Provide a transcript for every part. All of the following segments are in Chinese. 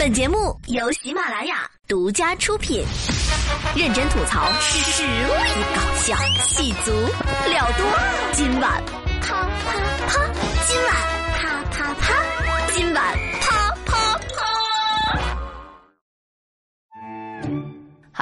本节目由喜马拉雅独家出品，认真吐槽，实力搞笑，戏足了多。今晚啪啪啪，今晚啪啪啪，今晚啪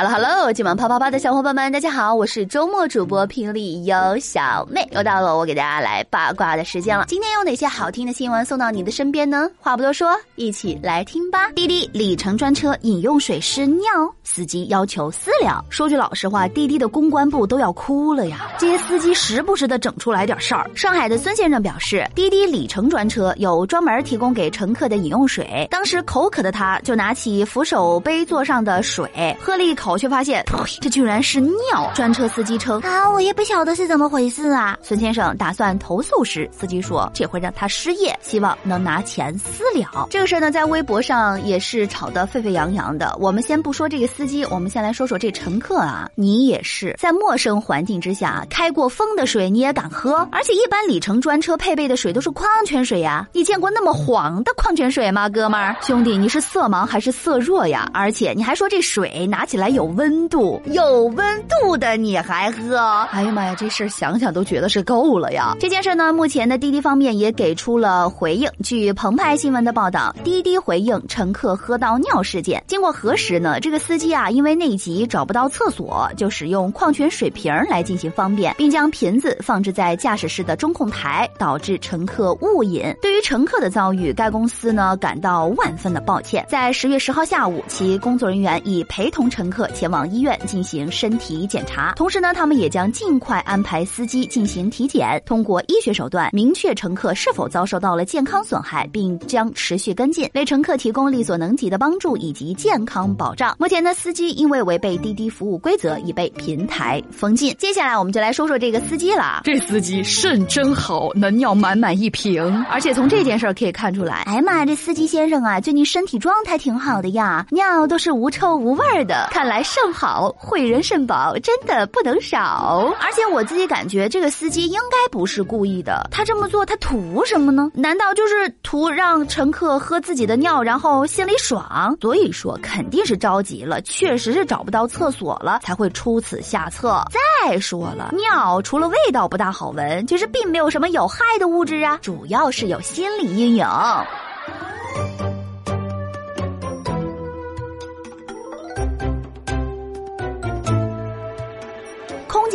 Hello，Hello，今晚啪啪啪的小伙伴们，大家好，我是周末主播霹雳有小妹，又到了我给大家来八卦的时间了。今天有哪些好听的新闻送到你的身边呢？话不多说，一起来听吧。滴滴里程专车饮用水失尿，司机要求私了。说句老实话，滴滴的公关部都要哭了呀！这些司机时不时的整出来点事儿。上海的孙先生表示，滴滴里程专车有专门提供给乘客的饮用水，当时口渴的他就拿起扶手杯座上的水喝了一口。却发现，这居然是尿！专车司机称：“啊，我也不晓得是怎么回事啊。”孙先生打算投诉时，司机说：“这会让他失业，希望能拿钱私了。”这个事儿呢，在微博上也是吵得沸沸扬扬的。我们先不说这个司机，我们先来说说这乘客啊，你也是在陌生环境之下开过风的水你也敢喝？而且一般里程专车配备的水都是矿泉水呀，你见过那么黄的矿泉水吗，哥们儿？兄弟，你是色盲还是色弱呀？而且你还说这水拿起来有温。温度有温度的你还喝？哎呀妈呀，这事儿想想都觉得是够了呀！这件事呢，目前的滴滴方面也给出了回应。据澎湃新闻的报道，滴滴回应乘客喝到尿事件。经过核实呢，这个司机啊，因为内急找不到厕所，就使用矿泉水瓶来进行方便，并将瓶子放置在驾驶室的中控台，导致乘客误饮。对于乘客的遭遇，该公司呢感到万分的抱歉。在十月十号下午，其工作人员已陪同乘客前往。医院进行身体检查，同时呢，他们也将尽快安排司机进行体检，通过医学手段明确乘客是否遭受到了健康损害，并将持续跟进，为乘客提供力所能及的帮助以及健康保障。目前呢，司机因为违背滴滴服务规则，已被平台封禁。接下来，我们就来说说这个司机了。这司机肾真好，能尿满满一瓶。而且从这件事可以看出来，哎呀妈，这司机先生啊，最近身体状态挺好的呀，尿都是无臭无味的。看来肾。好，惠人肾宝真的不能少。而且我自己感觉这个司机应该不是故意的，他这么做他图什么呢？难道就是图让乘客喝自己的尿，然后心里爽？所以说肯定是着急了，确实是找不到厕所了，才会出此下策。再说了，尿除了味道不大好闻，其实并没有什么有害的物质啊，主要是有心理阴影。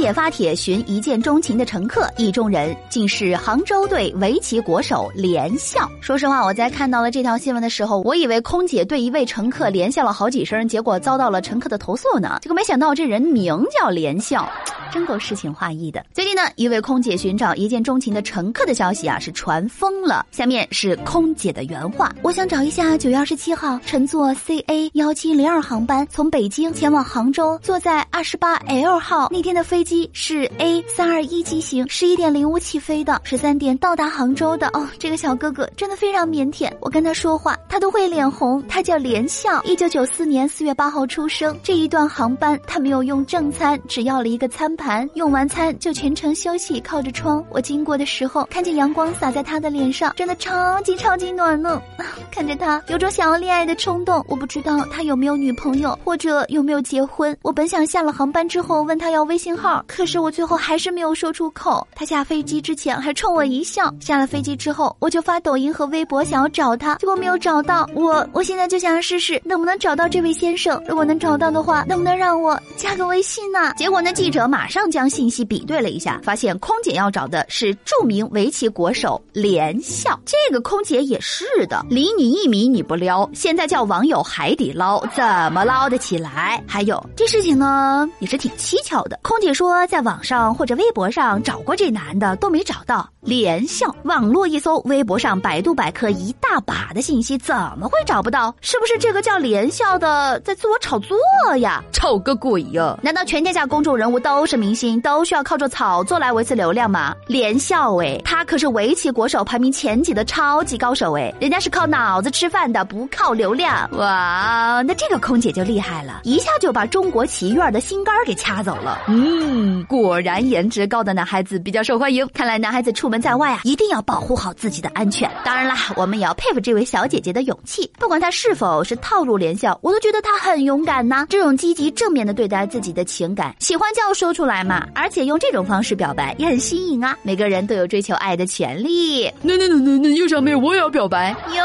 姐发帖寻一见钟情的乘客，意中人竟是杭州队围棋国手连笑。说实话，我在看到了这条新闻的时候，我以为空姐对一位乘客连笑了好几声，结果遭到了乘客的投诉呢。结果没想到这人名叫连笑。真够诗情画意的。最近呢，一位空姐寻找一见钟情的乘客的消息啊是传疯了。下面是空姐的原话：我想找一下九月二十七号乘坐 C A 幺七零二航班从北京前往杭州，坐在二十八 L 号。那天的飞机是 A 三二一机型，十一点零五起飞的，十三点到达杭州的。哦，这个小哥哥真的非常腼腆，我跟他说话他都会脸红。他叫连笑，一九九四年四月八号出生。这一段航班他没有用正餐，只要了一个餐盘。用完餐就全程休息，靠着窗。我经过的时候，看见阳光洒在他的脸上，真的超级超级暖呢。看着他，有种想要恋爱的冲动。我不知道他有没有女朋友，或者有没有结婚。我本想下了航班之后问他要微信号，可是我最后还是没有说出口。他下飞机之前还冲我一笑。下了飞机之后，我就发抖音和微博想要找他，结果没有找到。我我现在就想试试能不能找到这位先生。如果能找到的话，能不能让我加个微信呢？结果那，记者马上。将信息比对了一下，发现空姐要找的是著名围棋国手连笑。这个空姐也是的，离你一米你不撩，现在叫网友海底捞，怎么捞得起来？还有这事情呢，也是挺蹊跷的。空姐说，在网上或者微博上找过这男的，都没找到。连笑，网络一搜，微博上、百度百科一大把的信息，怎么会找不到？是不是这个叫连笑的在自我炒作呀？炒个鬼呀！难道全天下公众人物都是？明星都需要靠着炒作来维持流量嘛？连笑哎，他可是围棋国手排名前几的超级高手哎，人家是靠脑子吃饭的，不靠流量。哇，那这个空姐就厉害了，一下就把中国棋院的心肝给掐走了。嗯，果然颜值高的男孩子比较受欢迎。看来男孩子出门在外啊，一定要保护好自己的安全。当然啦，我们也要佩服这位小姐姐的勇气，不管她是否是套路连笑，我都觉得她很勇敢呐。这种积极正面的对待自己的情感，喜欢就要说出来嘛，而且用这种方式表白也很新颖啊。每个人都有追求爱的权利。那那那那那右小妹，我也要表白哟！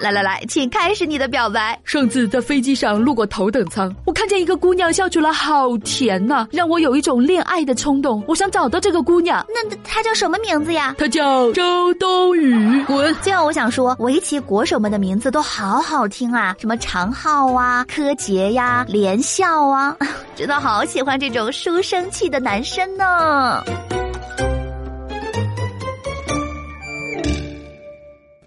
来来来，请开始你的表白。上次在飞机上路过头等舱，我看见一个姑娘笑起来，好甜呐，让我有一种恋爱的冲动。我想找到这个姑娘，那她叫什么名字呀？她叫周冬雨。滚！最后我想说，围棋国手们的名字都好好听啊，什么长浩啊、柯洁呀、连笑啊，真的好喜欢这种书生气的男生呢。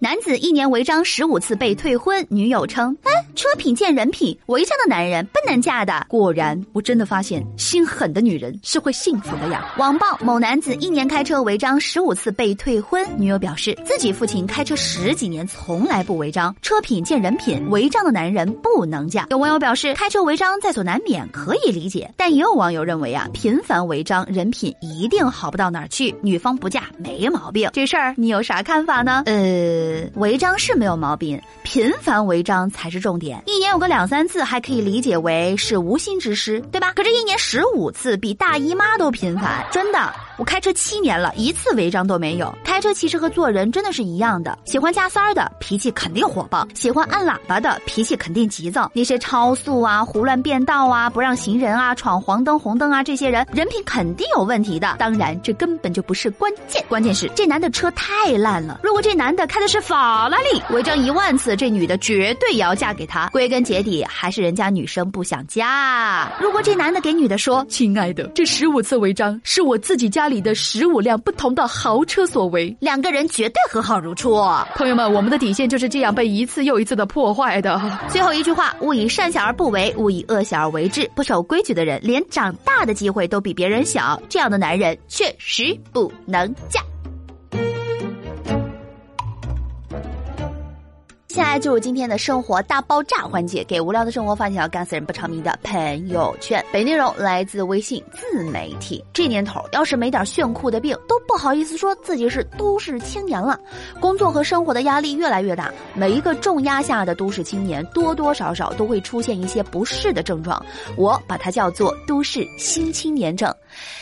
男子一年违章十五次被退婚，女友称：“哎，车品见人品，违章的男人不能嫁的。”果然，我真的发现心狠的女人是会幸福的呀。网曝某男子一年开车违章十五次被退婚，女友表示自己父亲开车十几年从来不违章，车品见人品，违章的男人不能嫁。有网友表示，开车违章在所难免，可以理解，但也有网友认为啊，频繁违章，人品一定好不到哪儿去，女方不嫁没毛病。这事儿你有啥看法呢？呃。违章是没有毛病，频繁违章才是重点。一年有个两三次，还可以理解为是无心之失，对吧？可这一年十五次，比大姨妈都频繁，真的。我开车七年了，一次违章都没有。开车其实和做人真的是一样的，喜欢加塞儿的脾气肯定火爆，喜欢按喇叭的脾气肯定急躁。那些超速啊、胡乱变道啊、不让行人啊、闯黄灯、红灯啊，这些人人品肯定有问题的。当然，这根本就不是关键，关键是这男的车太烂了。如果这男的开的是法拉利，违章一万次，这女的绝对也要嫁给他。归根结底，还是人家女生不想嫁。如果这男的给女的说：“亲爱的，这十五次违章是我自己家。”里的十五辆不同的豪车所为，两个人绝对和好如初。朋友们，我们的底线就是这样被一次又一次的破坏的。最后一句话：勿以善小而不为，勿以恶小而为之。不守规矩的人，连长大的机会都比别人小。这样的男人确实不能嫁。接下来就是今天的生活大爆炸环节，给无聊的生活发条干死人不偿命的朋友圈。本内容来自微信自媒体。这年头，要是没点炫酷的病，都不好意思说自己是都市青年了。工作和生活的压力越来越大，每一个重压下的都市青年，多多少少都会出现一些不适的症状。我把它叫做“都市新青年症”。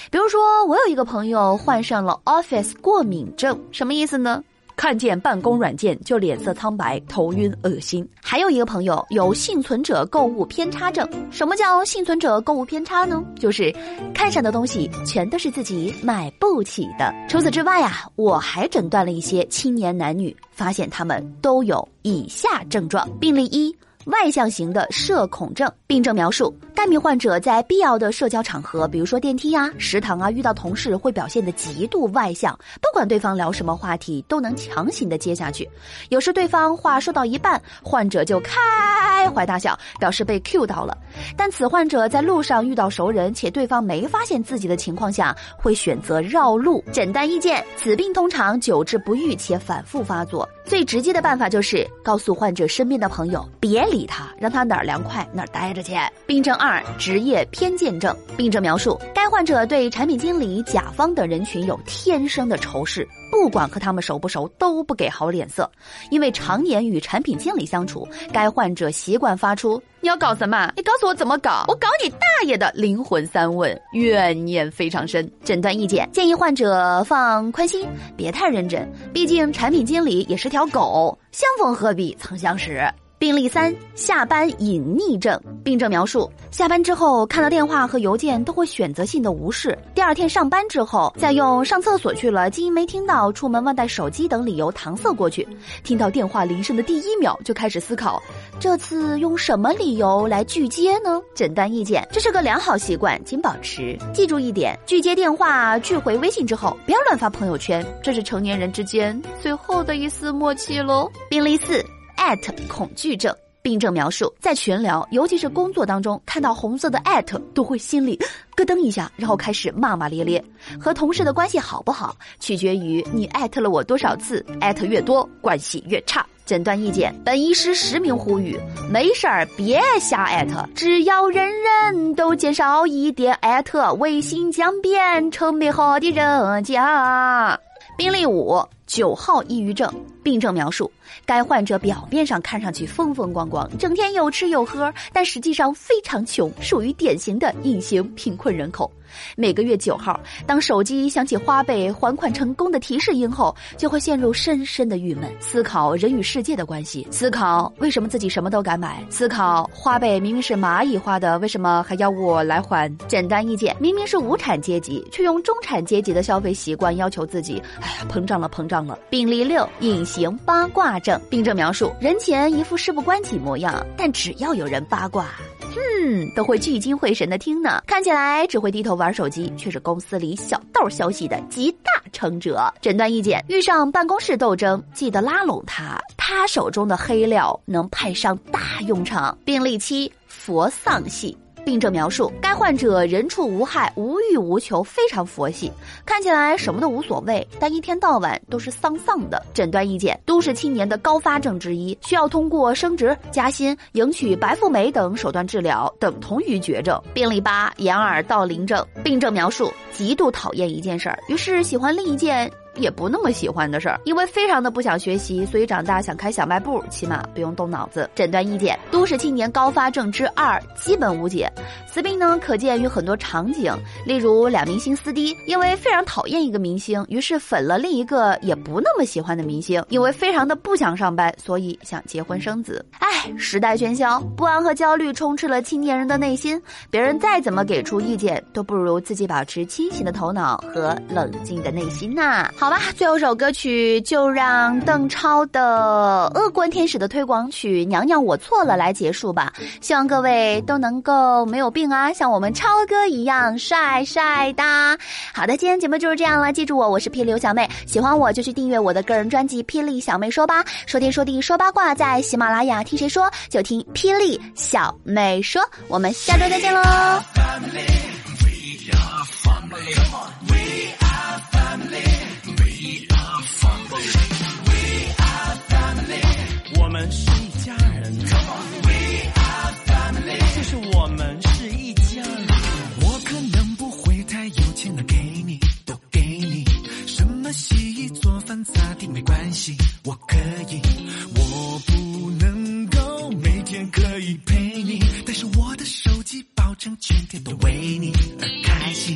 比如说，我有一个朋友患上了 Office 过敏症，什么意思呢？看见办公软件就脸色苍白、头晕、恶心。还有一个朋友有幸存者购物偏差症。什么叫幸存者购物偏差呢？就是看上的东西全都是自己买不起的。除此之外啊，我还诊断了一些青年男女，发现他们都有以下症状。病例一。外向型的社恐症病症描述：该名患者在必要的社交场合，比如说电梯啊、食堂啊，遇到同事会表现得极度外向，不管对方聊什么话题，都能强行的接下去。有时对方话说到一半，患者就开怀大笑，表示被 Q 到了。但此患者在路上遇到熟人，且对方没发现自己的情况下，会选择绕路。诊断意见：此病通常久治不愈且反复发作。最直接的办法就是告诉患者身边的朋友别理理他，让他哪儿凉快哪儿待着去。病症二：职业偏见症。病症描述：该患者对产品经理、甲方等人群有天生的仇视。不管和他们熟不熟，都不给好脸色。因为常年与产品经理相处，该患者习惯发出“你要搞什么？你告诉我怎么搞，我搞你大爷的”灵魂三问，怨念非常深。诊断意见：建议患者放宽心，别太认真。毕竟产品经理也是条狗，相逢何必曾相识。病例三：下班隐匿症。病症描述：下班之后看到电话和邮件都会选择性的无视，第二天上班之后再用上厕所去了，因没听到，出门忘带手机等理由搪塞过去。听到电话铃声的第一秒就开始思考，这次用什么理由来拒接呢？诊断意见：这是个良好习惯，请保持。记住一点：拒接电话、拒回微信之后，不要乱发朋友圈，这是成年人之间最后的一丝默契喽。病例四。At 恐惧症。病症描述：在群聊，尤其是工作当中，看到红色的艾特，都会心里咯噔一下，然后开始骂骂咧咧。和同事的关系好不好，取决于你艾特了我多少次，艾特越多，关系越差。诊断意见：本医师实名呼吁，没事儿别瞎艾特，只要人人都减少一点艾特，微信将变成美好的人家。病例五：九号抑郁症。病症描述：该患者表面上看上去风风光光，整天有吃有喝，但实际上非常穷，属于典型的隐形贫困人口。每个月九号，当手机响起花呗还款成功的提示音后，就会陷入深深的郁闷，思考人与世界的关系，思考为什么自己什么都敢买，思考花呗明明是蚂蚁花的，为什么还要我来还？简单意见：明明是无产阶级，却用中产阶级的消费习惯要求自己，哎呀，膨胀了，膨胀病例六：隐形。八卦症病症描述：人前一副事不关己模样，但只要有人八卦，嗯，都会聚精会神的听呢。看起来只会低头玩手机，却是公司里小道消息的集大成者。诊断意见：遇上办公室斗争，记得拉拢他，他手中的黑料能派上大用场。病例七：佛丧系。病症描述：该患者人畜无害，无欲无求，非常佛系，看起来什么都无所谓，但一天到晚都是丧丧的。诊断意见：都市青年的高发症之一，需要通过升职加薪、迎娶白富美等手段治疗，等同于绝症。病例八：掩耳盗铃症。病症描述：极度讨厌一件事儿，于是喜欢另一件。也不那么喜欢的事儿，因为非常的不想学习，所以长大想开小卖部，起码不用动脑子。诊断意见：都市青年高发症之二，基本无解。此病呢，可见于很多场景，例如俩明星撕逼，因为非常讨厌一个明星，于是粉了另一个也不那么喜欢的明星，因为非常的不想上班，所以想结婚生子。唉，时代喧嚣，不安和焦虑充斥了青年人的内心，别人再怎么给出意见，都不如自己保持清醒的头脑和冷静的内心呐。好。好吧，最后一首歌曲就让邓超的《恶棍天使》的推广曲《娘娘我错了》来结束吧。希望各位都能够没有病啊，像我们超哥一样帅帅的。好的，今天节目就是这样了，记住我，我是霹雳小妹，喜欢我就去订阅我的个人专辑《霹雳小妹说吧》，说天说地说八卦，在喜马拉雅听谁说就听霹雳小妹说，我们下周再见喽。我们是一家人，就是我们是一家人。我可能不会太有钱的给你，都给你。什么洗衣做饭擦地没关系，我可以。我不能够每天可以陪你，但是我的手机保证全天都为你而开心。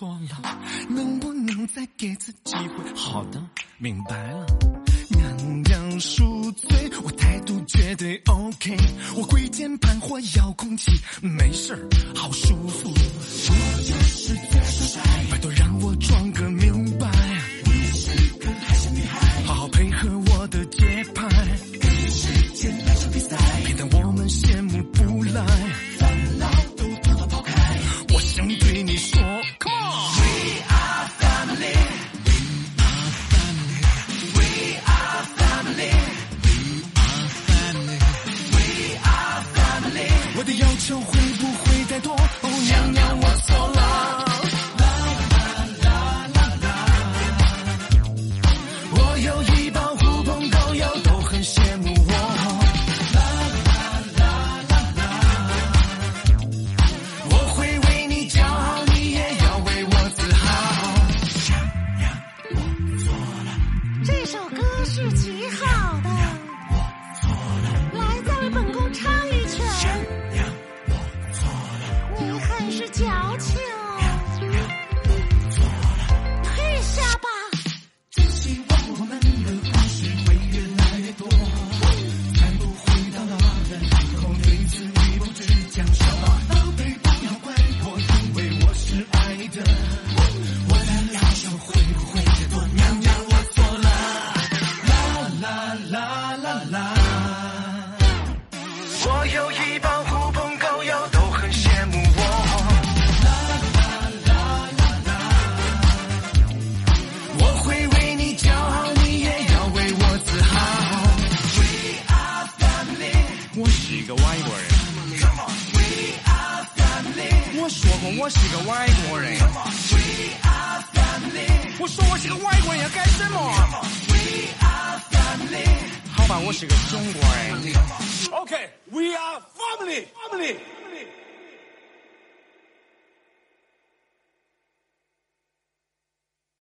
错了，能不能再给次机会？好的，明白了。我是个外国人。我说我是个外国人要干什么？Come on。We are family。好吧，我是个中国人。OK，We are family，family。